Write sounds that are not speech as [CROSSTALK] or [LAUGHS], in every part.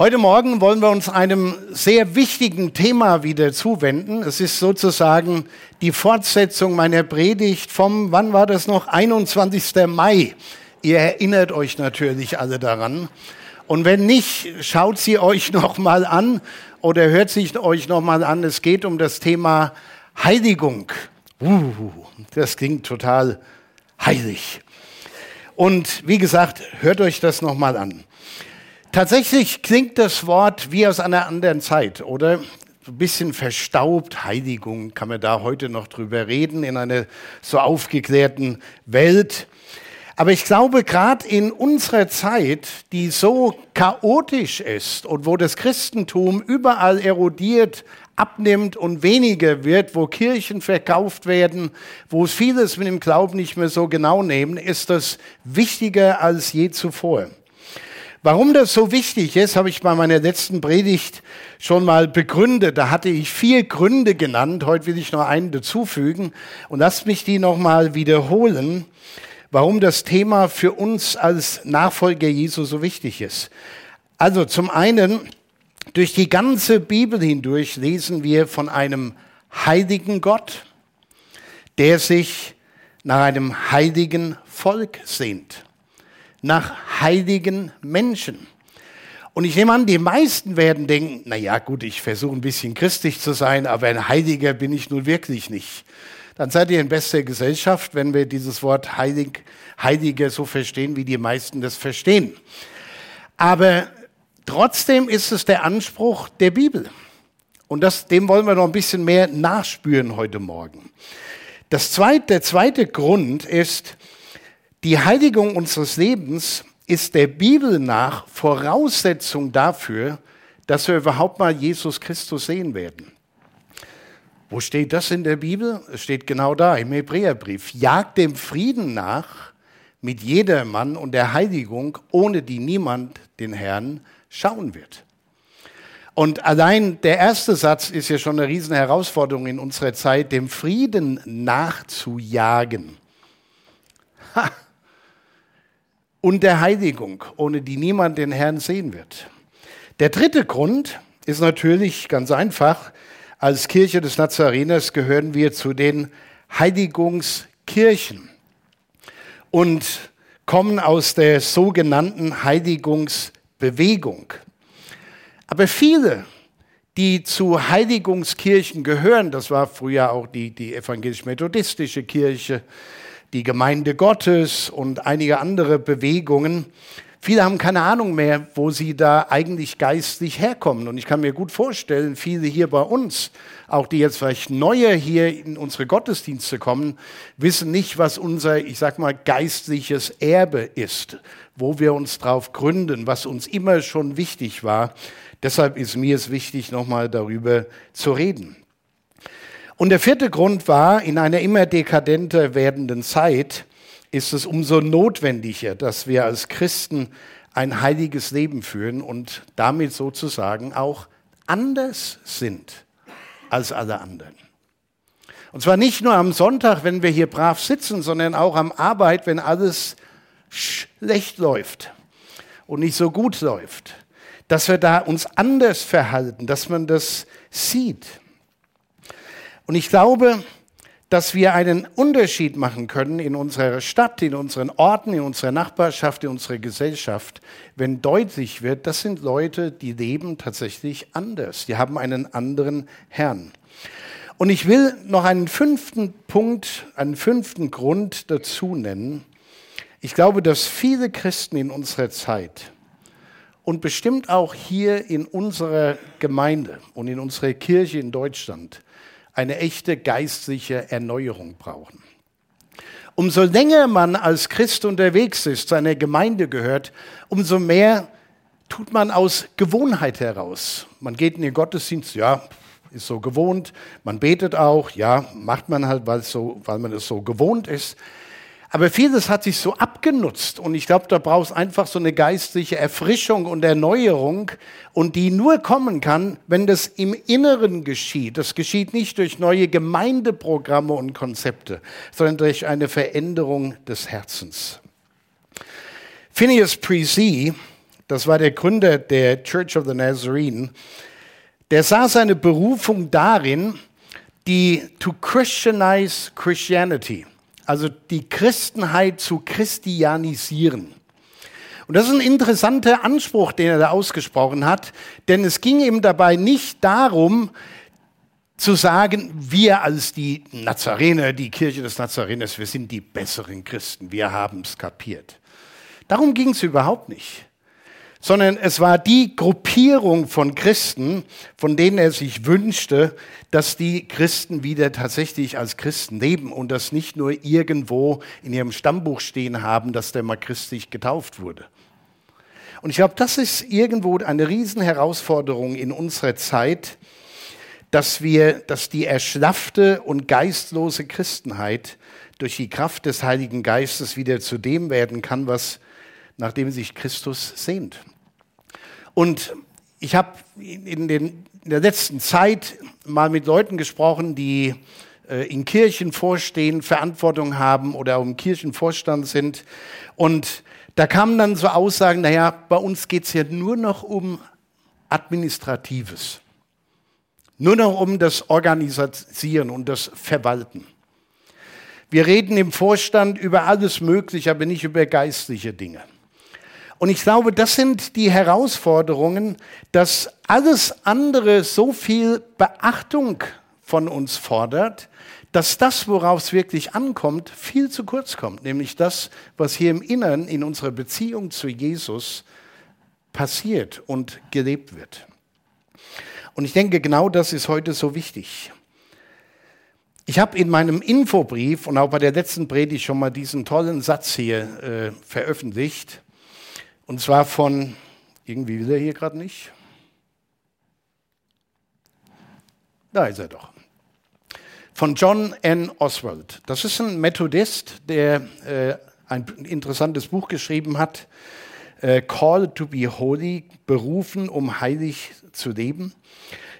Heute Morgen wollen wir uns einem sehr wichtigen Thema wieder zuwenden. Es ist sozusagen die Fortsetzung meiner Predigt vom, wann war das noch? 21. Mai. Ihr erinnert euch natürlich alle daran. Und wenn nicht, schaut sie euch [LAUGHS] noch mal an oder hört sich euch noch mal an. Es geht um das Thema Heiligung. Uh, das klingt total heilig. Und wie gesagt, hört euch das noch mal an. Tatsächlich klingt das Wort wie aus einer anderen Zeit, oder? So ein bisschen verstaubt, Heiligung, kann man da heute noch drüber reden, in einer so aufgeklärten Welt. Aber ich glaube, gerade in unserer Zeit, die so chaotisch ist und wo das Christentum überall erodiert, abnimmt und weniger wird, wo Kirchen verkauft werden, wo es vieles mit dem Glauben nicht mehr so genau nehmen, ist das wichtiger als je zuvor. Warum das so wichtig ist, habe ich bei meiner letzten Predigt schon mal begründet. Da hatte ich vier Gründe genannt. Heute will ich noch einen dazufügen und lasst mich die nochmal wiederholen, warum das Thema für uns als Nachfolger Jesu so wichtig ist. Also zum einen, durch die ganze Bibel hindurch lesen wir von einem heiligen Gott, der sich nach einem heiligen Volk sehnt nach heiligen Menschen. Und ich nehme an, die meisten werden denken, na ja, gut, ich versuche ein bisschen christlich zu sein, aber ein Heiliger bin ich nun wirklich nicht. Dann seid ihr in bester Gesellschaft, wenn wir dieses Wort heilig, Heiliger so verstehen, wie die meisten das verstehen. Aber trotzdem ist es der Anspruch der Bibel. Und das, dem wollen wir noch ein bisschen mehr nachspüren heute Morgen. Das zweite, der zweite Grund ist, die Heiligung unseres Lebens ist der Bibel nach Voraussetzung dafür, dass wir überhaupt mal Jesus Christus sehen werden. Wo steht das in der Bibel? Es steht genau da im Hebräerbrief. Jagt dem Frieden nach mit jedermann und der Heiligung, ohne die niemand den Herrn schauen wird. Und allein der erste Satz ist ja schon eine riesen Herausforderung in unserer Zeit, dem Frieden nachzujagen. Ha, und der Heiligung, ohne die niemand den Herrn sehen wird. Der dritte Grund ist natürlich ganz einfach. Als Kirche des Nazareners gehören wir zu den Heiligungskirchen und kommen aus der sogenannten Heiligungsbewegung. Aber viele, die zu Heiligungskirchen gehören, das war früher auch die, die evangelisch-methodistische Kirche, die Gemeinde Gottes und einige andere Bewegungen. Viele haben keine Ahnung mehr, wo sie da eigentlich geistlich herkommen. Und ich kann mir gut vorstellen, viele hier bei uns, auch die jetzt vielleicht neuer hier in unsere Gottesdienste kommen, wissen nicht, was unser, ich sag mal, geistliches Erbe ist, wo wir uns drauf gründen, was uns immer schon wichtig war. Deshalb ist mir es wichtig, nochmal darüber zu reden. Und der vierte Grund war, in einer immer dekadenter werdenden Zeit ist es umso notwendiger, dass wir als Christen ein heiliges Leben führen und damit sozusagen auch anders sind als alle anderen. Und zwar nicht nur am Sonntag, wenn wir hier brav sitzen, sondern auch am Arbeit, wenn alles schlecht läuft und nicht so gut läuft. Dass wir da uns anders verhalten, dass man das sieht. Und ich glaube, dass wir einen Unterschied machen können in unserer Stadt, in unseren Orten, in unserer Nachbarschaft, in unserer Gesellschaft, wenn deutlich wird, das sind Leute, die leben tatsächlich anders. Die haben einen anderen Herrn. Und ich will noch einen fünften Punkt, einen fünften Grund dazu nennen. Ich glaube, dass viele Christen in unserer Zeit und bestimmt auch hier in unserer Gemeinde und in unserer Kirche in Deutschland eine echte geistliche Erneuerung brauchen. Umso länger man als Christ unterwegs ist, zu einer Gemeinde gehört, umso mehr tut man aus Gewohnheit heraus. Man geht in den Gottesdienst, ja, ist so gewohnt. Man betet auch, ja, macht man halt, so, weil man es so gewohnt ist. Aber vieles hat sich so abgenutzt und ich glaube, da brauchst einfach so eine geistliche Erfrischung und Erneuerung und die nur kommen kann, wenn das im Inneren geschieht. Das geschieht nicht durch neue Gemeindeprogramme und Konzepte, sondern durch eine Veränderung des Herzens. Phineas Precy, das war der Gründer der Church of the Nazarene, der sah seine Berufung darin, die to Christianize Christianity, also die Christenheit zu christianisieren. Und das ist ein interessanter Anspruch, den er da ausgesprochen hat, denn es ging ihm dabei nicht darum, zu sagen, wir als die Nazarener, die Kirche des Nazareners, wir sind die besseren Christen, wir haben es kapiert. Darum ging es überhaupt nicht sondern es war die Gruppierung von Christen, von denen er sich wünschte, dass die Christen wieder tatsächlich als Christen leben und das nicht nur irgendwo in ihrem Stammbuch stehen haben, dass der mal christlich getauft wurde. Und ich glaube, das ist irgendwo eine Riesenherausforderung in unserer Zeit, dass wir, dass die erschlaffte und geistlose Christenheit durch die Kraft des Heiligen Geistes wieder zu dem werden kann, was nachdem sich Christus sehnt. Und ich habe in, in, der letzten Zeit mal mit Leuten gesprochen, die äh, in Kirchen vorstehen, Verantwortung haben oder im Kirchenvorstand sind. Und da kamen dann so Aussagen, naja, bei uns geht es ja nur noch um Administratives. Nur noch um das Organisieren und das Verwalten. Wir reden im Vorstand über alles Mögliche, aber nicht über geistliche Dinge. Und ich glaube, das sind die Herausforderungen, dass alles andere so viel Beachtung von uns fordert, dass das, worauf es wirklich ankommt, viel zu kurz kommt, nämlich das, was hier im Inneren in unserer Beziehung zu Jesus passiert und gelebt wird. Und ich denke, genau das ist heute so wichtig. Ich habe in meinem Infobrief und auch bei der letzten Predigt schon mal diesen tollen Satz hier äh, veröffentlicht. Und zwar von, irgendwie will er hier gerade nicht. Da ist er doch. Von John N. Oswald. Das ist ein Methodist, der äh, ein interessantes Buch geschrieben hat, äh, Call to be Holy, berufen, um heilig zu leben.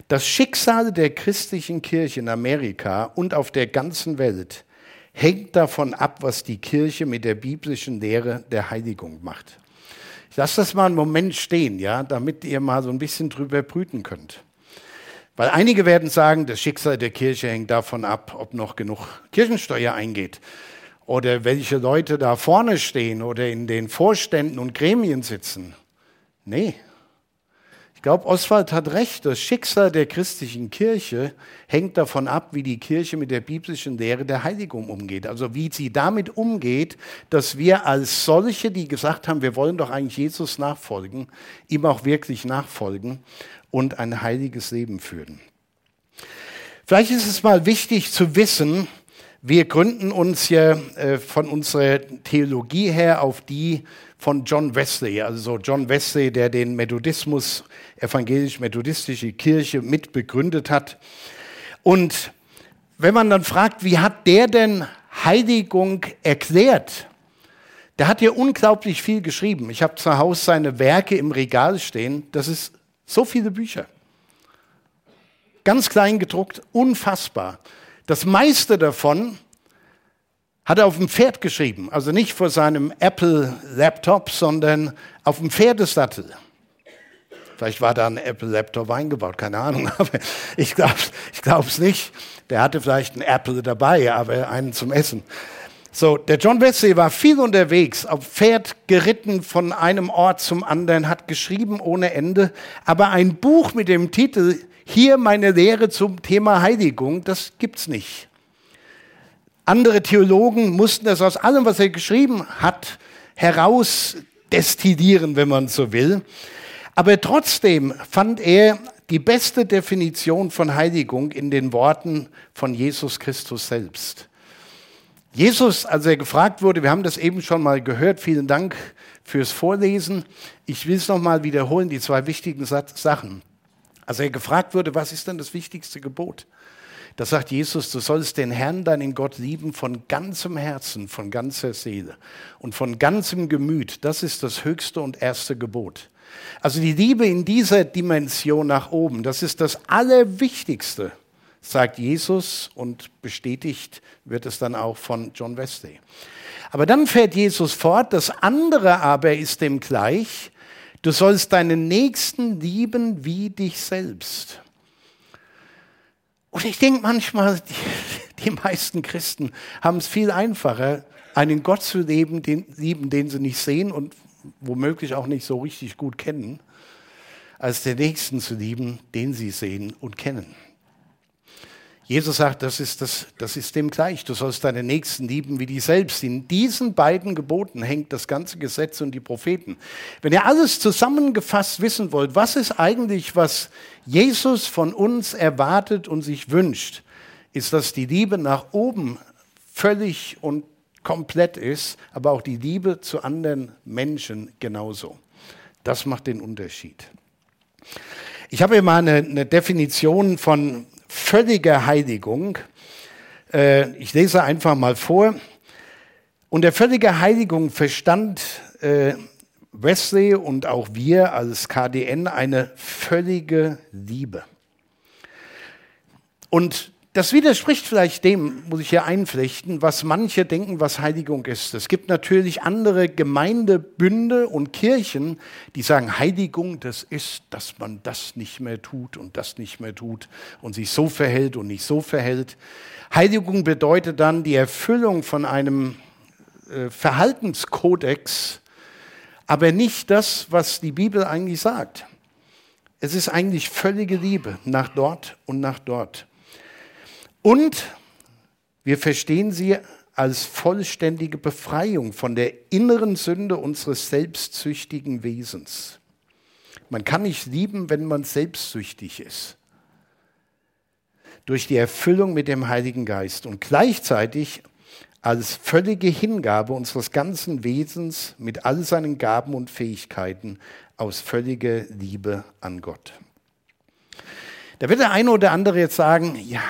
Das Schicksal der christlichen Kirche in Amerika und auf der ganzen Welt hängt davon ab, was die Kirche mit der biblischen Lehre der Heiligung macht. Ich lasse das mal einen Moment stehen, ja, damit ihr mal so ein bisschen drüber brüten könnt. Weil einige werden sagen, das Schicksal der Kirche hängt davon ab, ob noch genug Kirchensteuer eingeht oder welche Leute da vorne stehen oder in den Vorständen und Gremien sitzen. Nee, ich glaube, Oswald hat recht. Das Schicksal der christlichen Kirche hängt davon ab, wie die Kirche mit der biblischen Lehre der Heiligung umgeht. Also wie sie damit umgeht, dass wir als solche, die gesagt haben, wir wollen doch eigentlich Jesus nachfolgen, ihm auch wirklich nachfolgen und ein heiliges Leben führen. Vielleicht ist es mal wichtig zu wissen, wir gründen uns ja äh, von unserer Theologie her auf die von John Wesley, also John Wesley, der den Methodismus, evangelisch-methodistische Kirche mitbegründet hat. Und wenn man dann fragt, wie hat der denn Heiligung erklärt? Der hat hier unglaublich viel geschrieben. Ich habe zu Hause seine Werke im Regal stehen. Das ist so viele Bücher. Ganz klein gedruckt, unfassbar. Das meiste davon hat er auf dem Pferd geschrieben, also nicht vor seinem Apple-Laptop, sondern auf dem Pferdesattel. Vielleicht war da ein Apple-Laptop eingebaut, keine Ahnung, [LAUGHS] aber ich glaube ich es nicht. Der hatte vielleicht einen Apple dabei, aber einen zum Essen. So, der John Wesley war viel unterwegs, auf Pferd geritten von einem Ort zum anderen, hat geschrieben ohne Ende, aber ein Buch mit dem Titel Hier meine Lehre zum Thema Heiligung, das gibt's nicht. Andere Theologen mussten das aus allem, was er geschrieben hat, herausdestillieren, wenn man so will. Aber trotzdem fand er die beste Definition von Heiligung in den Worten von Jesus Christus selbst. Jesus, als er gefragt wurde, wir haben das eben schon mal gehört, vielen Dank fürs Vorlesen. Ich will es nochmal wiederholen, die zwei wichtigen Sachen. Als er gefragt wurde, was ist denn das wichtigste Gebot? Da sagt Jesus, du sollst den Herrn, deinen Gott lieben von ganzem Herzen, von ganzer Seele und von ganzem Gemüt. Das ist das höchste und erste Gebot. Also die Liebe in dieser Dimension nach oben, das ist das Allerwichtigste, sagt Jesus und bestätigt wird es dann auch von John Wesley. Aber dann fährt Jesus fort, das andere aber ist dem gleich, Du sollst deinen Nächsten lieben wie dich selbst. Und ich denke manchmal, die, die, meisten Christen haben es viel einfacher, einen Gott zu leben, den, lieben, den sie nicht sehen und womöglich auch nicht so richtig gut kennen, als den Nächsten zu lieben, den sie sehen und kennen. Jesus sagt, das ist, das, das ist dem gleich. Du sollst deine Nächsten lieben wie dich selbst. In diesen beiden Geboten hängt das ganze Gesetz und die Propheten. Wenn ihr alles zusammengefasst wissen wollt, was ist eigentlich, was Jesus von uns erwartet und sich wünscht, ist, dass die Liebe nach oben völlig und komplett ist, aber auch die Liebe zu anderen Menschen genauso. Das macht den Unterschied. Ich habe hier mal eine, eine Definition von völliger Heiligung. Äh, ich lese einfach mal vor. Unter völliger Heiligung verstand äh, Wesley und auch wir als KDN eine völlige Liebe. Und das widerspricht vielleicht dem, muss ich hier einflechten, was manche denken, was Heiligung ist. Es gibt natürlich andere Gemeindebünde und Kirchen, die sagen, Heiligung, das ist, dass man das nicht mehr tut und das nicht mehr tut und sich so verhält und nicht so verhält. Heiligung bedeutet dann die Erfüllung von einem äh, Verhaltenskodex, aber nicht das, was die Bibel eigentlich sagt. Es ist eigentlich völlige Liebe nach dort und nach dort. Und wir verstehen sie als vollständige Befreiung von der inneren Sünde unseres selbstsüchtigen Wesens. Man kann nicht lieben, wenn man selbstsüchtig ist. Durch die Erfüllung mit dem Heiligen Geist und gleichzeitig als völlige Hingabe unseres ganzen Wesens mit all seinen Gaben und Fähigkeiten aus völliger Liebe an Gott. Da wird der eine oder andere jetzt sagen, ja,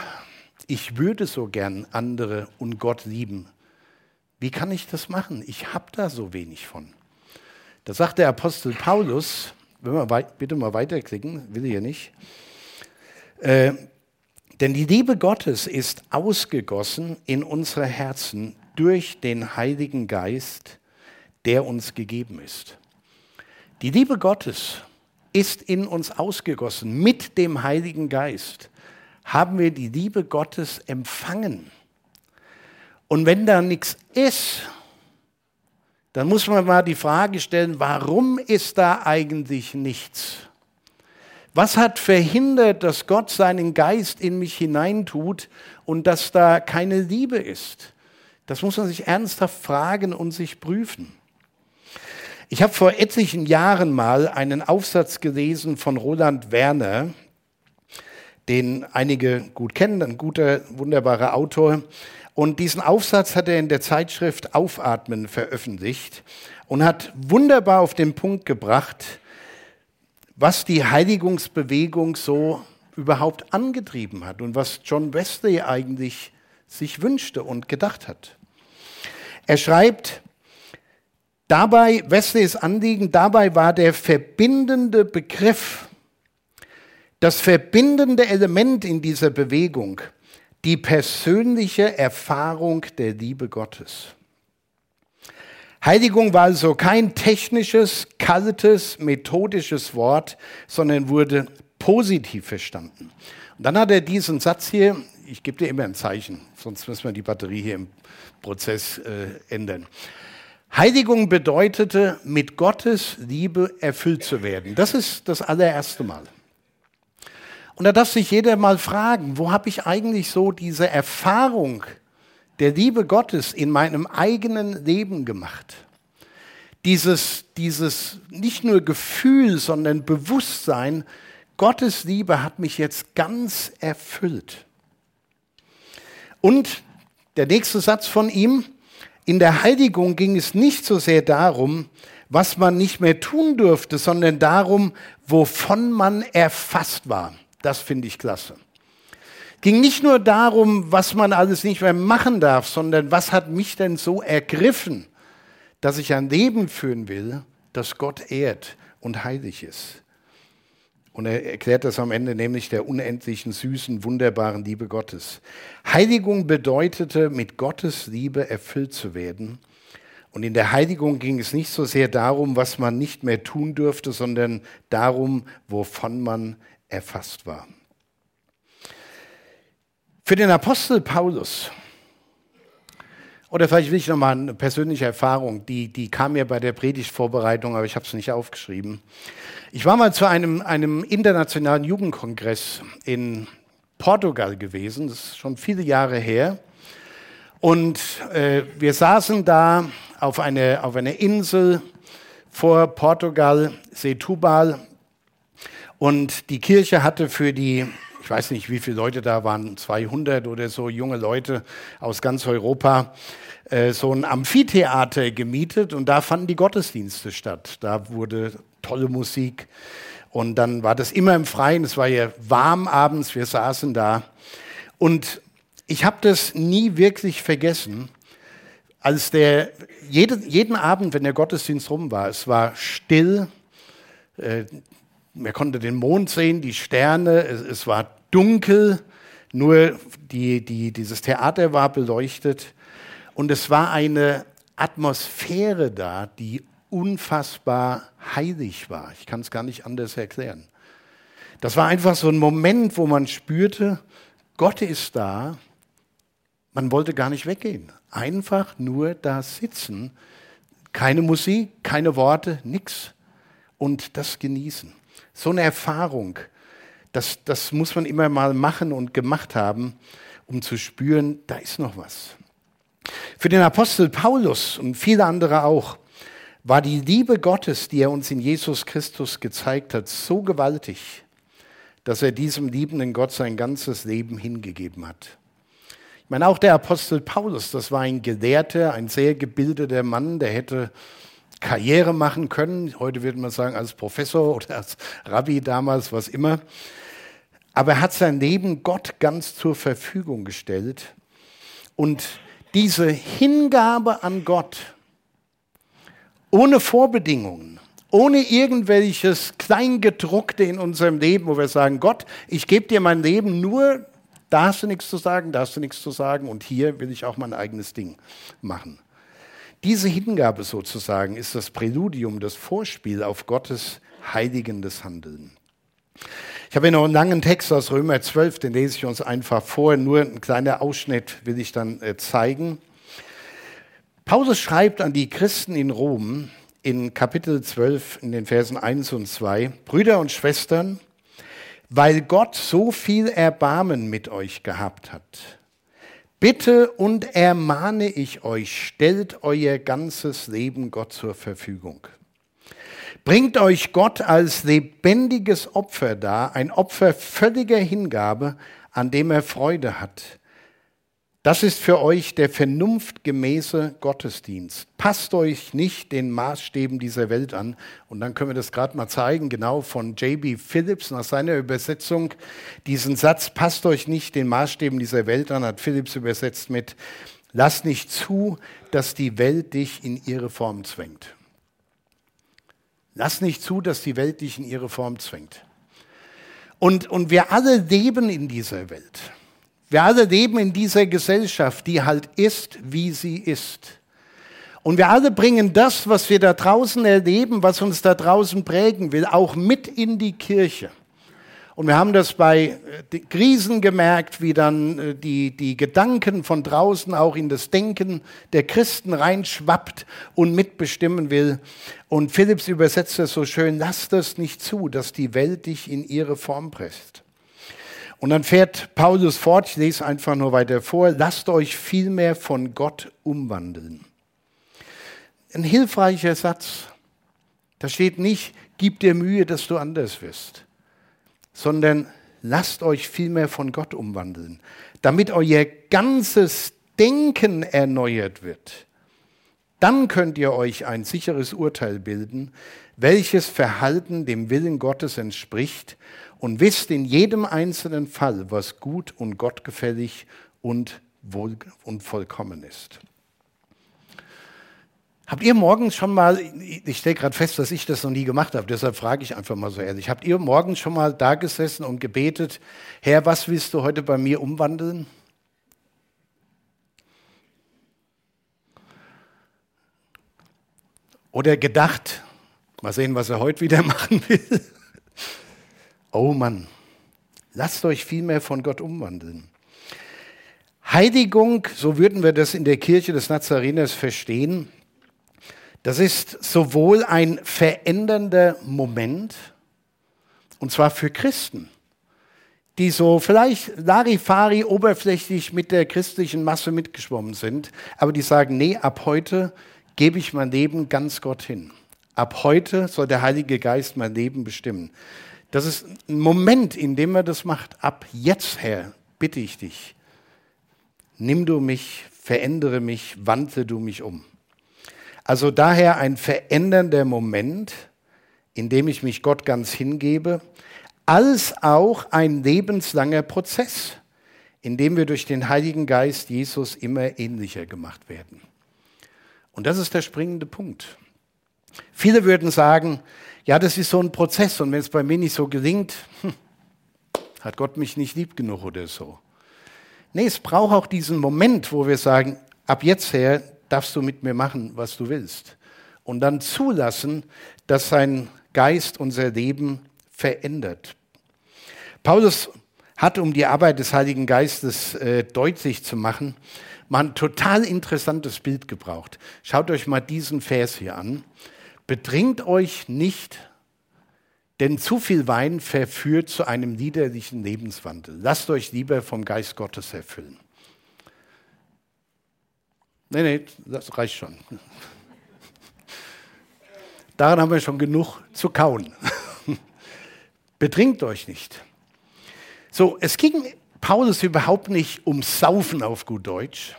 ich würde so gern andere und Gott lieben. Wie kann ich das machen? Ich habe da so wenig von. Da sagt der Apostel Paulus, wenn wir bitte mal weiterklicken, will ich ja nicht. Äh, denn die Liebe Gottes ist ausgegossen in unsere Herzen durch den Heiligen Geist, der uns gegeben ist. Die Liebe Gottes ist in uns ausgegossen mit dem Heiligen Geist haben wir die Liebe Gottes empfangen. Und wenn da nichts ist, dann muss man mal die Frage stellen, warum ist da eigentlich nichts? Was hat verhindert, dass Gott seinen Geist in mich hineintut und dass da keine Liebe ist? Das muss man sich ernsthaft fragen und sich prüfen. Ich habe vor etlichen Jahren mal einen Aufsatz gelesen von Roland Werner, den einige gut kennen, ein guter, wunderbarer Autor. Und diesen Aufsatz hat er in der Zeitschrift Aufatmen veröffentlicht und hat wunderbar auf den Punkt gebracht, was die Heiligungsbewegung so überhaupt angetrieben hat und was John Wesley eigentlich sich wünschte und gedacht hat. Er schreibt, dabei, Wesleys Anliegen, dabei war der verbindende Begriff das verbindende Element in dieser Bewegung, die persönliche Erfahrung der Liebe Gottes. Heiligung war also kein technisches, kaltes, methodisches Wort, sondern wurde positiv verstanden. Und dann hat er diesen Satz hier, ich gebe dir immer ein Zeichen, sonst müssen wir die Batterie hier im Prozess äh, ändern. Heiligung bedeutete, mit Gottes Liebe erfüllt zu werden. Das ist das allererste Mal. Und da darf sich jeder mal fragen, wo habe ich eigentlich so diese Erfahrung der Liebe Gottes in meinem eigenen Leben gemacht? Dieses, dieses nicht nur Gefühl, sondern Bewusstsein, Gottes Liebe hat mich jetzt ganz erfüllt. Und der nächste Satz von ihm, in der Heiligung ging es nicht so sehr darum, was man nicht mehr tun durfte, sondern darum, wovon man erfasst war. Das finde ich klasse. Ging nicht nur darum, was man alles nicht mehr machen darf, sondern was hat mich denn so ergriffen, dass ich ein Leben führen will, das Gott ehrt und heilig ist. Und er erklärt das am Ende nämlich der unendlichen, süßen, wunderbaren Liebe Gottes. Heiligung bedeutete, mit Gottes Liebe erfüllt zu werden Und in der Heiligung ging es nicht so sehr darum, was man nicht mehr tun dürfte, sondern darum, wovon man erfasst war. Für den Apostel Paulus, oder vielleicht will ich nochmal eine persönliche Erfahrung, die, die kam mir bei der Predigtvorbereitung, aber ich habe es nicht aufgeschrieben. Ich war mal zu einem, einem internationalen Jugendkongress in Portugal gewesen, das ist schon viele Jahre her. Und äh, wir saßen da auf einer auf eine Insel vor Portugal, Setúbal. Und die Kirche hatte für die, ich weiß nicht, wie viele Leute da waren, 200 oder so junge Leute aus ganz Europa, äh, so ein Amphitheater gemietet und da fanden die Gottesdienste statt. Da wurde tolle Musik und dann war das immer im Freien. Es war ja warm abends, wir saßen da. Und ich habe das nie wirklich vergessen, als der, jede, jeden Abend, wenn der Gottesdienst rum war, es war still, äh, man konnte den Mond sehen, die Sterne, es, es war dunkel, nur die, die, dieses Theater war beleuchtet und es war eine Atmosphäre da, die unfassbar heilig war. Ich kann es gar nicht anders erklären. Das war einfach so ein Moment, wo man spürte, Gott ist da man wollte gar nicht weggehen. Einfach nur da sitzen. Keine Musik, keine Worte, nichts. Und das genießen. So eine Erfahrung, das, das muss man immer mal machen und gemacht haben, um zu spüren, da ist noch was. Für den Apostel Paulus und viele andere auch war die Liebe Gottes, die er uns in Jesus Christus gezeigt hat, so gewaltig, dass er diesem liebenden Gott sein ganzes Leben hingegeben hat. Ich meine, auch der Apostel Paulus, das war ein Gelehrter, ein sehr gebildeter Mann, der hätte Karriere machen können. Heute würde man sagen, als Professor [LAUGHS] oder als Rabbi damals, was immer. Aber er hat sein Leben Gott ganz zur Verfügung gestellt. Und diese Hingabe an Gott, ohne Vorbedingungen, ohne irgendwelches Kleingedruckte in unserem Leben, wo wir sagen, Gott, ich gebe dir mein Leben nur, da hast du nichts zu sagen, da hast du nichts zu sagen und hier will ich auch mein eigenes Ding machen. Diese Hingabe sozusagen ist das Präludium, das Vorspiel auf Gottes heiligendes Handeln. Ich habe hier noch einen langen Text aus Römer 12, den lese ich uns einfach vor. Nur ein kleiner Ausschnitt will ich dann äh, zeigen. Paulus schreibt an die Christen in Rom in Kapitel 12 in den Versen 1 und 2, Brüder und Schwestern, weil Gott so viel Erbarmen mit euch gehabt hat. Bitte und ermahne ich euch, stellt euer ganzes Leben Gott zur Verfügung. Bringt euch Gott als lebendiges Opfer dar, ein Opfer völliger Hingabe, an dem er Freude hat. Das ist für euch der vernunftgemäße Gottesdienst. Passt euch nicht den Maßstäben dieser Welt an. Und dann können wir das gerade mal zeigen, genau von J.B. Phillips nach seiner Übersetzung. Diesen Satz, passt euch nicht den Maßstäben dieser Welt an, hat Phillips übersetzt mit, lass nicht zu, dass die Welt dich in ihre Form zwängt. Lass nicht zu, dass die Welt dich in ihre Form zwängt. Und, und wir alle leben in dieser Welt. Wir alle leben in dieser Gesellschaft, die halt ist, wie sie ist. Und wir alle bringen das, was wir da draußen erleben, was uns da draußen prägen will, auch mit in die Kirche. Und wir haben das bei äh, Krisen gemerkt, wie dann äh, die, die Gedanken von draußen auch in das Denken der Christen reinschwappt und mitbestimmen will. Und Philipps übersetzt es so schön, lass das nicht zu, dass die Welt dich in ihre Form presst. Und dann fährt Paulus fort, ich lese einfach nur weiter vor, lasst euch vielmehr von Gott umwandeln. Ein hilfreicher Satz. Da steht nicht, gib dir Mühe, dass du anders wirst, sondern lasst euch vielmehr von Gott umwandeln, damit euer ganzes Denken erneuert wird. Dann könnt ihr euch ein sicheres Urteil bilden, welches Verhalten dem Willen Gottes entspricht und wisst in jedem einzelnen Fall, was gut und gottgefällig und, wohl und vollkommen ist. Habt ihr morgens schon mal, ich stelle gerade fest, dass ich das noch nie gemacht habe, deshalb frage ich einfach mal so ehrlich, habt ihr morgens schon mal da gesessen und gebetet, Herr, was willst du heute bei mir umwandeln? Oder gedacht, mal sehen, was er heute wieder [LAUGHS] machen will. Oh Mann, lasst euch vielmehr von Gott umwandeln. Heiligung, so würden wir das in der Kirche des Nazareners verstehen, das ist sowohl ein verändernder Moment, und zwar für Christen, die so vielleicht Larifari oberflächlich mit der christlichen Masse mitgeschwommen sind, aber die sagen, nee, ab heute gebe ich mein Leben ganz Gott hin. Ab heute soll der Heilige Geist mein Leben bestimmen. Das ist ein Moment, in dem er das macht. Ab jetzt, Herr, bitte ich dich, nimm du mich, verändere mich, wandle du mich um. Also daher ein verändernder Moment, in dem ich mich Gott ganz hingebe, als auch ein lebenslanger Prozess, in dem wir durch den Heiligen Geist Jesus immer ähnlicher gemacht werden. Und das ist der springende Punkt. Viele würden sagen, ja, das ist so ein Prozess und wenn es bei mir nicht so gelingt, hm, hat Gott mich nicht lieb genug oder so. Nee, es braucht auch diesen Moment, wo wir sagen, ab jetzt her darfst du mit mir machen, was du willst. Und dann zulassen, dass sein Geist unser Leben verändert. Paulus hat, um die Arbeit des Heiligen Geistes äh, deutlich zu machen, mal ein total interessantes Bild gebraucht. Schaut euch mal diesen Vers hier an. Bedringt euch nicht, denn zu viel Wein verführt zu einem liederlichen Lebenswandel. Lasst euch lieber vom Geist Gottes erfüllen. Nee, nee, das reicht schon. [LAUGHS] Daran haben wir schon genug zu kauen. [LAUGHS] Betrinkt euch nicht. So, es ging Paulus überhaupt nicht um Saufen auf gut Deutsch,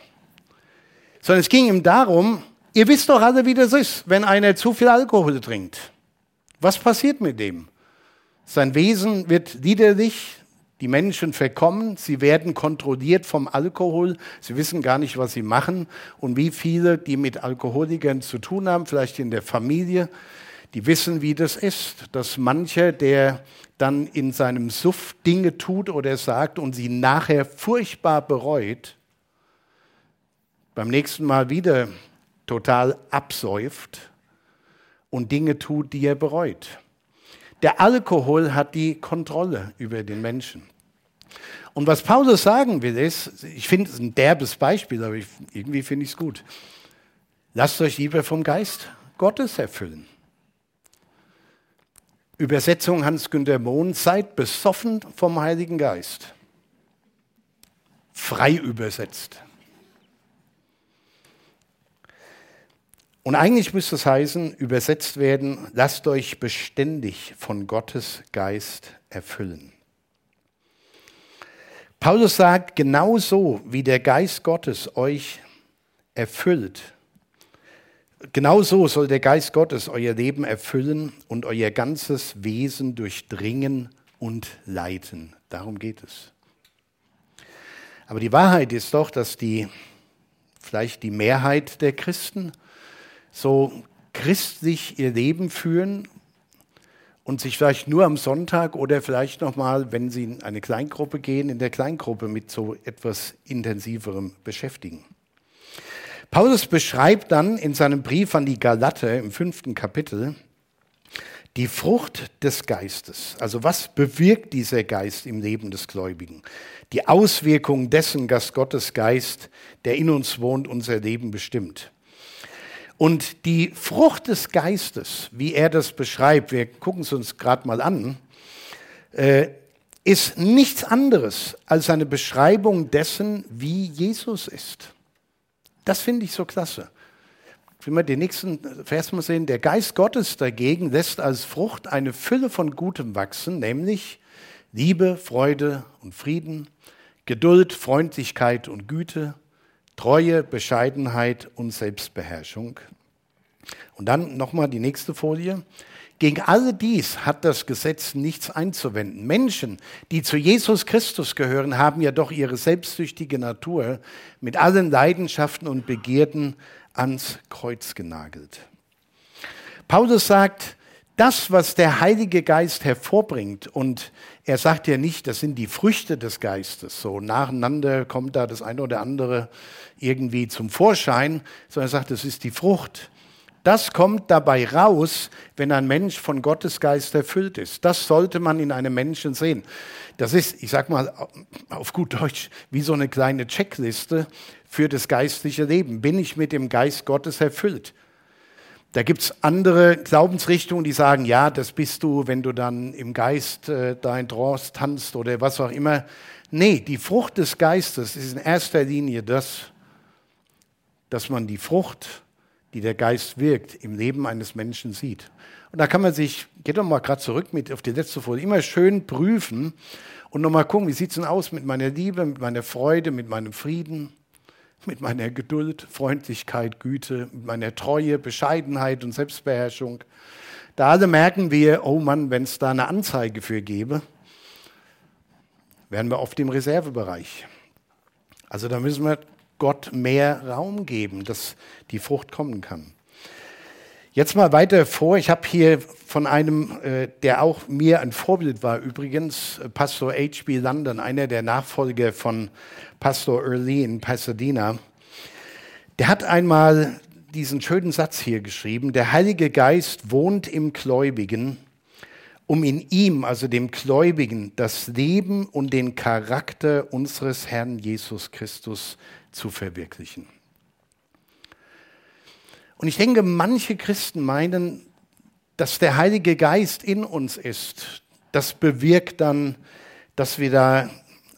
sondern es ging ihm darum, ihr wisst doch alle, wie das ist, wenn einer zu viel Alkohol trinkt. Was passiert mit dem? Sein Wesen wird liederlich, die Menschen verkommen, sie werden kontrolliert vom Alkohol, sie wissen gar nicht, was sie machen. Und wie viele, die mit Alkoholikern zu tun haben, vielleicht in der Familie, die wissen, wie das ist, dass mancher, der dann in seinem Suff Dinge tut oder sagt und sie nachher furchtbar bereut, beim nächsten Mal wieder total absäuft und Dinge tut, die er bereut. Der Alkohol hat die Kontrolle über den Menschen. Und was Paulus sagen will, ist, ich finde es ein derbes Beispiel, aber ich, irgendwie finde ich es gut. Lasst euch lieber vom Geist Gottes erfüllen. Übersetzung Hans-Günter Mohn, seid besoffen vom Heiligen Geist. Frei übersetzt. Und eigentlich müsste es heißen, übersetzt werden, lasst euch beständig von Gottes Geist erfüllen. Paulus sagt, genauso wie der Geist Gottes euch erfüllt, genauso soll der Geist Gottes euer Leben erfüllen und euer ganzes Wesen durchdringen und leiten. Darum geht es. Aber die Wahrheit ist doch, dass die, vielleicht die Mehrheit der Christen so christlich ihr Leben führen und sich vielleicht nur am Sonntag oder vielleicht nochmal, wenn sie in eine Kleingruppe gehen, in der Kleingruppe mit so etwas intensiverem beschäftigen. Paulus beschreibt dann in seinem Brief an die Galater im fünften Kapitel die Frucht des Geistes. Also was bewirkt dieser Geist im Leben des Gläubigen? Die Auswirkung dessen, dass Gottes Geist, der in uns wohnt, unser Leben bestimmt. Und die Frucht des Geistes, wie er das beschreibt, wir gucken es uns gerade mal an, äh, ist nichts anderes als eine Beschreibung dessen, wie Jesus ist. Das finde ich so klasse. Wenn wir den nächsten Vers mal sehen, der Geist Gottes dagegen lässt als Frucht eine Fülle von Gutem wachsen, nämlich Liebe, Freude und Frieden, Geduld, Freundlichkeit und Güte, Treue, Bescheidenheit und Selbstbeherrschung. Und dann nochmal die nächste Folie. Gegen all dies hat das Gesetz nichts einzuwenden. Menschen, die zu Jesus Christus gehören, haben ja doch ihre selbstsüchtige Natur mit allen Leidenschaften und Begierden ans Kreuz genagelt. Paulus sagt, das, was der Heilige Geist hervorbringt, und er sagt ja nicht, das sind die Früchte des Geistes, so nacheinander kommt da das eine oder andere irgendwie zum Vorschein, sondern er sagt, das ist die Frucht. Das kommt dabei raus, wenn ein Mensch von Gottes Geist erfüllt ist. Das sollte man in einem Menschen sehen. Das ist, ich sag mal auf gut Deutsch, wie so eine kleine Checkliste für das geistliche Leben. Bin ich mit dem Geist Gottes erfüllt? Da gibt es andere Glaubensrichtungen, die sagen, ja, das bist du, wenn du dann im Geist äh, da in Trance tanzt oder was auch immer. Nee, die Frucht des Geistes ist in erster Linie das, dass man die Frucht, die der Geist wirkt, im Leben eines Menschen sieht. Und da kann man sich, geht doch mal gerade zurück mit auf die letzte Folie, immer schön prüfen und nochmal gucken, wie sieht es denn aus mit meiner Liebe, mit meiner Freude, mit meinem Frieden mit meiner Geduld, Freundlichkeit, Güte, mit meiner Treue, Bescheidenheit und Selbstbeherrschung. Da alle merken wir, oh Mann, wenn es da eine Anzeige für gäbe, wären wir oft im Reservebereich. Also da müssen wir Gott mehr Raum geben, dass die Frucht kommen kann. Jetzt mal weiter vor. Ich habe hier von einem, äh, der auch mir ein Vorbild war, übrigens, Pastor H.B. London, einer der Nachfolger von Pastor Early in Pasadena. Der hat einmal diesen schönen Satz hier geschrieben. Der Heilige Geist wohnt im Gläubigen, um in ihm, also dem Gläubigen, das Leben und den Charakter unseres Herrn Jesus Christus zu verwirklichen. Und ich denke, manche Christen meinen, dass der Heilige Geist in uns ist. Das bewirkt dann, dass wir da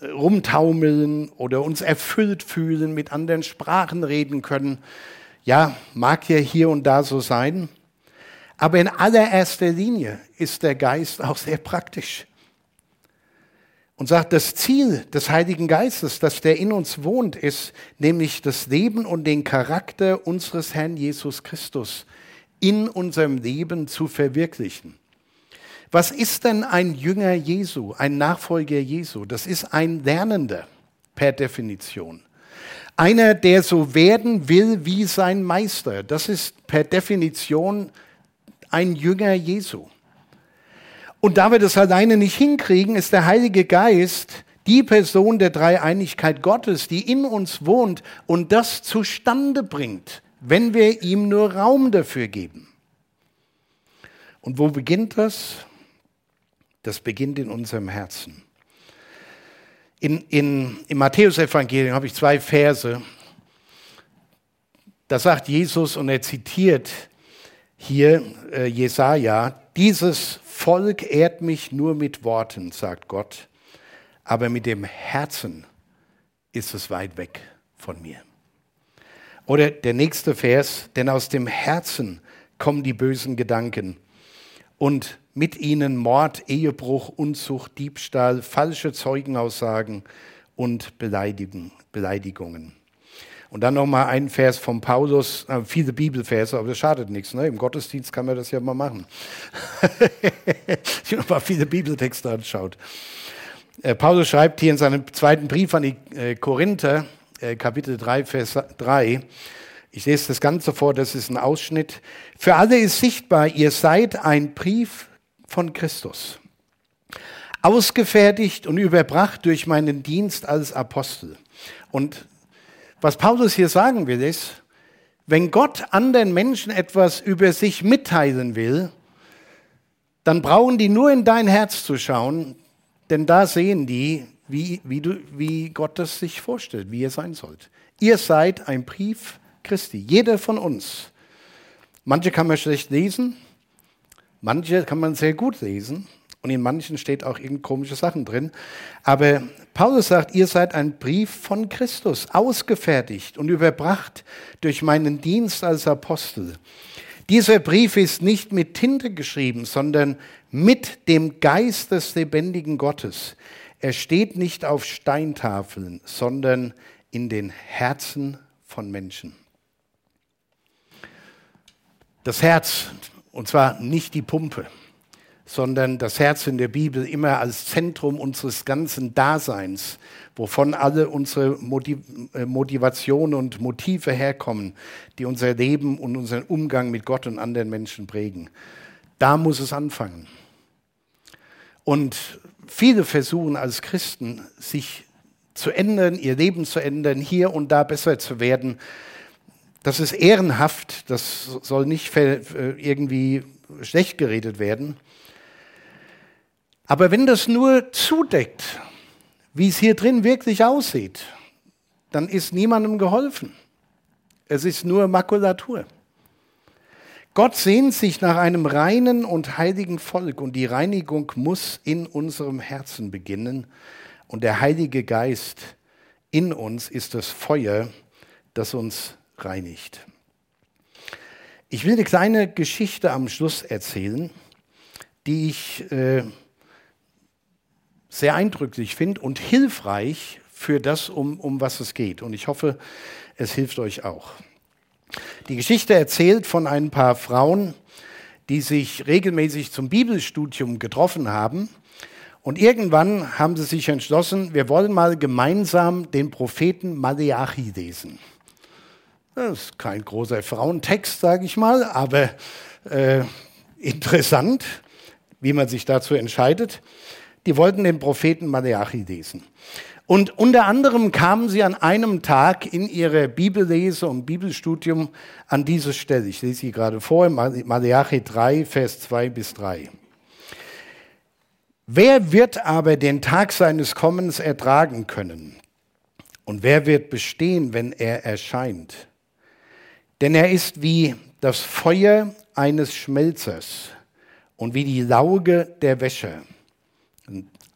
rumtaumeln oder uns erfüllt fühlen, mit anderen Sprachen reden können. Ja, mag ja hier und da so sein. Aber in allererster Linie ist der Geist auch sehr praktisch. Und sagt, das Ziel des Heiligen Geistes, das der in uns wohnt, ist nämlich das Leben und den Charakter unseres Herrn Jesus Christus in unserem Leben zu verwirklichen. Was ist denn ein Jünger Jesu, ein Nachfolger Jesu? Das ist ein Lernender per Definition. Einer, der so werden will wie sein Meister. Das ist per Definition ein Jünger Jesu. Und da wir das alleine nicht hinkriegen, ist der Heilige Geist die Person der Dreieinigkeit Gottes, die in uns wohnt und das zustande bringt, wenn wir ihm nur Raum dafür geben. Und wo beginnt das? Das beginnt in unserem Herzen. In, in, Im Matthäusevangelium habe ich zwei Verse. Da sagt Jesus und er zitiert hier äh, Jesaja: Dieses Volk ehrt mich nur mit Worten, sagt Gott, aber mit dem Herzen ist es weit weg von mir. Oder der nächste Vers, denn aus dem Herzen kommen die bösen Gedanken und mit ihnen Mord, Ehebruch, Unzucht, Diebstahl, falsche Zeugenaussagen und Beleidigungen. Und dann nochmal ein Vers von Paulus, viele Bibelverse, aber das schadet nichts. Ne? Im Gottesdienst kann man das ja mal machen. [LAUGHS] ich mal viele Bibeltexte anschaut. Äh, Paulus schreibt hier in seinem zweiten Brief an die äh, Korinther, äh, Kapitel 3, Vers 3, ich lese das Ganze vor, das ist ein Ausschnitt. Für alle ist sichtbar, ihr seid ein Brief von Christus, ausgefertigt und überbracht durch meinen Dienst als Apostel. Und was Paulus hier sagen will, ist, wenn Gott anderen Menschen etwas über sich mitteilen will, dann brauchen die nur in dein Herz zu schauen, denn da sehen die, wie, wie, du, wie Gott das sich vorstellt, wie ihr sein sollt. Ihr seid ein Brief Christi, jeder von uns. Manche kann man schlecht lesen, manche kann man sehr gut lesen und in manchen steht auch irgend komische Sachen drin. Aber Paulus sagt, ihr seid ein Brief von Christus, ausgefertigt und überbracht durch meinen Dienst als Apostel. Dieser Brief ist nicht mit Tinte geschrieben, sondern mit dem Geist des lebendigen Gottes. Er steht nicht auf Steintafeln, sondern in den Herzen von Menschen. Das Herz, und zwar nicht die Pumpe, sondern das Herz in der Bibel immer als Zentrum unseres ganzen Daseins, wovon alle unsere äh, Motivationen und Motive herkommen, die unser Leben und unseren Umgang mit Gott und anderen Menschen prägen. Da muss es anfangen. Und viele versuchen als Christen, sich zu ändern, ihr Leben zu ändern, hier und da besser zu werden. Das ist ehrenhaft, das soll nicht äh, irgendwie schlecht geredet werden. Aber wenn das nur zudeckt, wie es hier drin wirklich aussieht, dann ist niemandem geholfen. Es ist nur Makulatur. Gott sehnt sich nach einem reinen und heiligen Volk und die Reinigung muss in unserem Herzen beginnen. Und der Heilige Geist in uns ist das Feuer, das uns reinigt. Ich will eine kleine Geschichte am Schluss erzählen, die ich äh, sehr eindrücklich finde und hilfreich für das, um, um was es geht. Und ich hoffe, es hilft euch auch. Die Geschichte erzählt von ein paar Frauen, die sich regelmäßig zum Bibelstudium getroffen haben. Und irgendwann haben sie sich entschlossen, wir wollen mal gemeinsam den Propheten Maleachi lesen. Das ist kein großer Frauentext, sage ich mal, aber äh, interessant, wie man sich dazu entscheidet. Die wollten den Propheten Maleachi lesen. Und unter anderem kamen sie an einem Tag in ihrer Bibellese und Bibelstudium an diese Stelle. Ich lese sie gerade vor, Maleachi 3, Vers 2 bis 3. Wer wird aber den Tag seines Kommens ertragen können? Und wer wird bestehen, wenn er erscheint? Denn er ist wie das Feuer eines Schmelzers und wie die Lauge der Wäsche.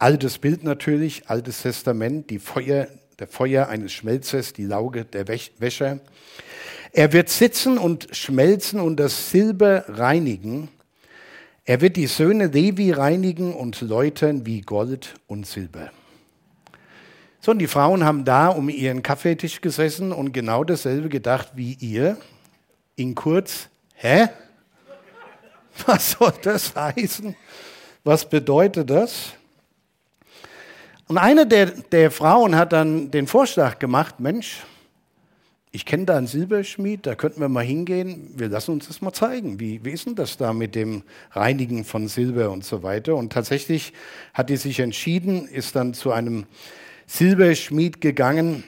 Altes Bild natürlich, altes Testament, die Feuer, der Feuer eines Schmelzers, die Lauge der Wäsche. Er wird sitzen und schmelzen und das Silber reinigen. Er wird die Söhne Levi reinigen und läutern wie Gold und Silber. So, und die Frauen haben da um ihren Kaffeetisch gesessen und genau dasselbe gedacht wie ihr. In kurz, hä? Was soll das heißen? Was bedeutet das? Und eine der, der Frauen hat dann den Vorschlag gemacht, Mensch, ich kenne da einen Silberschmied, da könnten wir mal hingehen, wir lassen uns das mal zeigen. Wie, wie ist denn das da mit dem Reinigen von Silber und so weiter? Und tatsächlich hat die sich entschieden, ist dann zu einem Silberschmied gegangen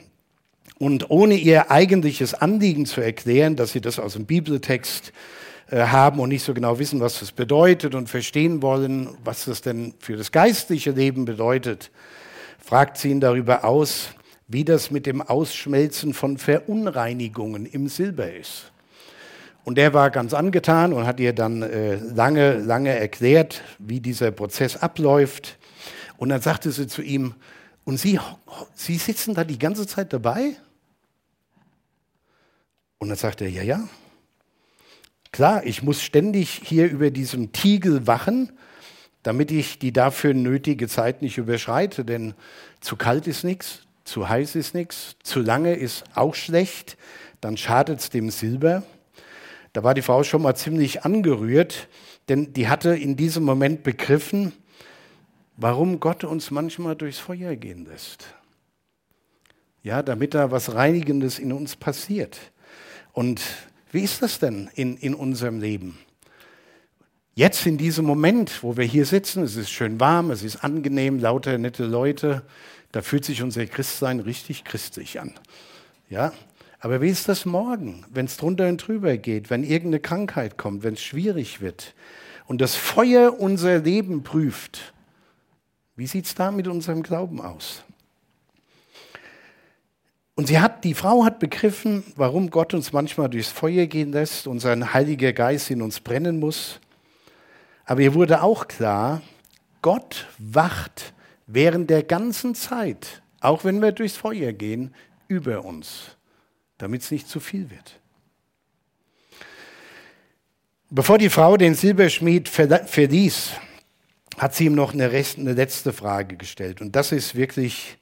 und ohne ihr eigentliches Anliegen zu erklären, dass sie das aus dem Bibeltext äh, haben und nicht so genau wissen, was das bedeutet und verstehen wollen, was das denn für das geistliche Leben bedeutet, fragt sie ihn darüber aus, wie das mit dem Ausschmelzen von Verunreinigungen im Silber ist. Und er war ganz angetan und hat ihr dann äh, lange, lange erklärt, wie dieser Prozess abläuft. Und dann sagte sie zu ihm, und Sie, Sie sitzen da die ganze Zeit dabei? Und dann sagt er, ja, ja. Klar, ich muss ständig hier über diesem Tiegel wachen, damit ich die dafür nötige Zeit nicht überschreite. Denn zu kalt ist nichts, zu heiß ist nichts, zu lange ist auch schlecht, dann schadet es dem Silber. Da war die Frau schon mal ziemlich angerührt, denn die hatte in diesem Moment begriffen, warum Gott uns manchmal durchs Feuer gehen lässt. Ja, damit da was Reinigendes in uns passiert. Und wie ist das denn in, in unserem Leben? Jetzt in diesem Moment, wo wir hier sitzen, es ist schön warm, es ist angenehm, lauter nette Leute, da fühlt sich unser Christsein richtig christlich an. Ja? Aber wie ist das morgen, wenn es drunter und drüber geht, wenn irgendeine Krankheit kommt, wenn es schwierig wird und das Feuer unser Leben prüft? Wie sieht es da mit unserem Glauben aus? Und sie hat, die Frau hat begriffen, warum Gott uns manchmal durchs Feuer gehen lässt und sein Heiliger Geist in uns brennen muss. Aber ihr wurde auch klar, Gott wacht während der ganzen Zeit, auch wenn wir durchs Feuer gehen, über uns, damit es nicht zu viel wird. Bevor die Frau den Silberschmied verließ, hat sie ihm noch eine, letzte Frage gestellt. Und das ist wirklich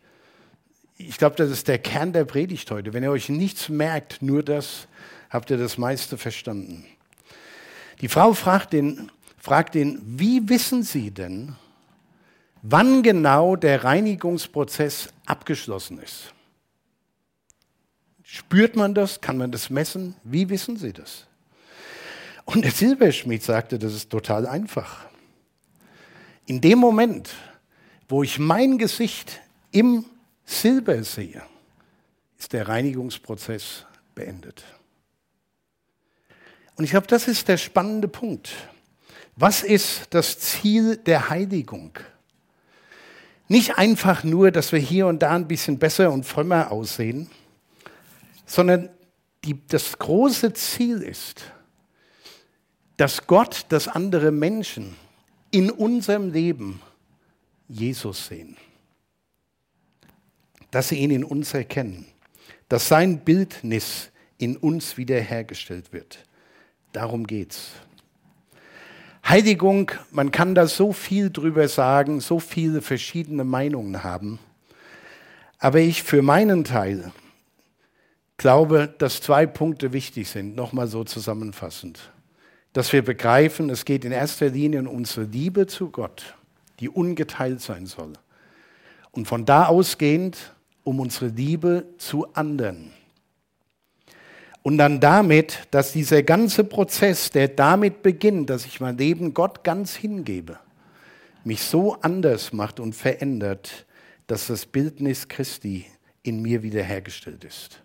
ich glaube, das ist der Kern der Predigt heute. Wenn ihr euch nichts merkt, nur das, habt ihr das meiste verstanden. Die Frau fragt ihn, fragt ihn, wie wissen Sie denn, wann genau der Reinigungsprozess abgeschlossen ist? Spürt man das? Kann man das messen? Wie wissen Sie das? Und der Silberschmied sagte, das ist total einfach. In dem Moment, wo ich mein Gesicht im Silber sehe, ist der Reinigungsprozess beendet. Und ich glaube, das ist der spannende Punkt. Was ist das Ziel der Heiligung? Nicht einfach nur, dass wir hier und da ein bisschen besser und frömmer aussehen, sondern die, das große Ziel ist, dass Gott, dass andere Menschen in unserem Leben Jesus sehen. Dass sie ihn in uns erkennen. Dass sein Bildnis in uns wiederhergestellt wird. Darum geht's. Heiligung, man kann da so viel drüber sagen, so viele verschiedene Meinungen haben. Aber ich für meinen Teil glaube, dass zwei Punkte wichtig sind, nochmal so zusammenfassend. Dass wir begreifen, es geht in erster Linie um unsere Liebe zu Gott, die ungeteilt sein soll. Und von da ausgehend um unsere Liebe zu anderen. Und dann damit, dass dieser ganze Prozess, der damit beginnt, dass ich mein Leben Gott ganz hingebe, mich so anders macht und verändert, dass das Bildnis Christi in mir wiederhergestellt ist.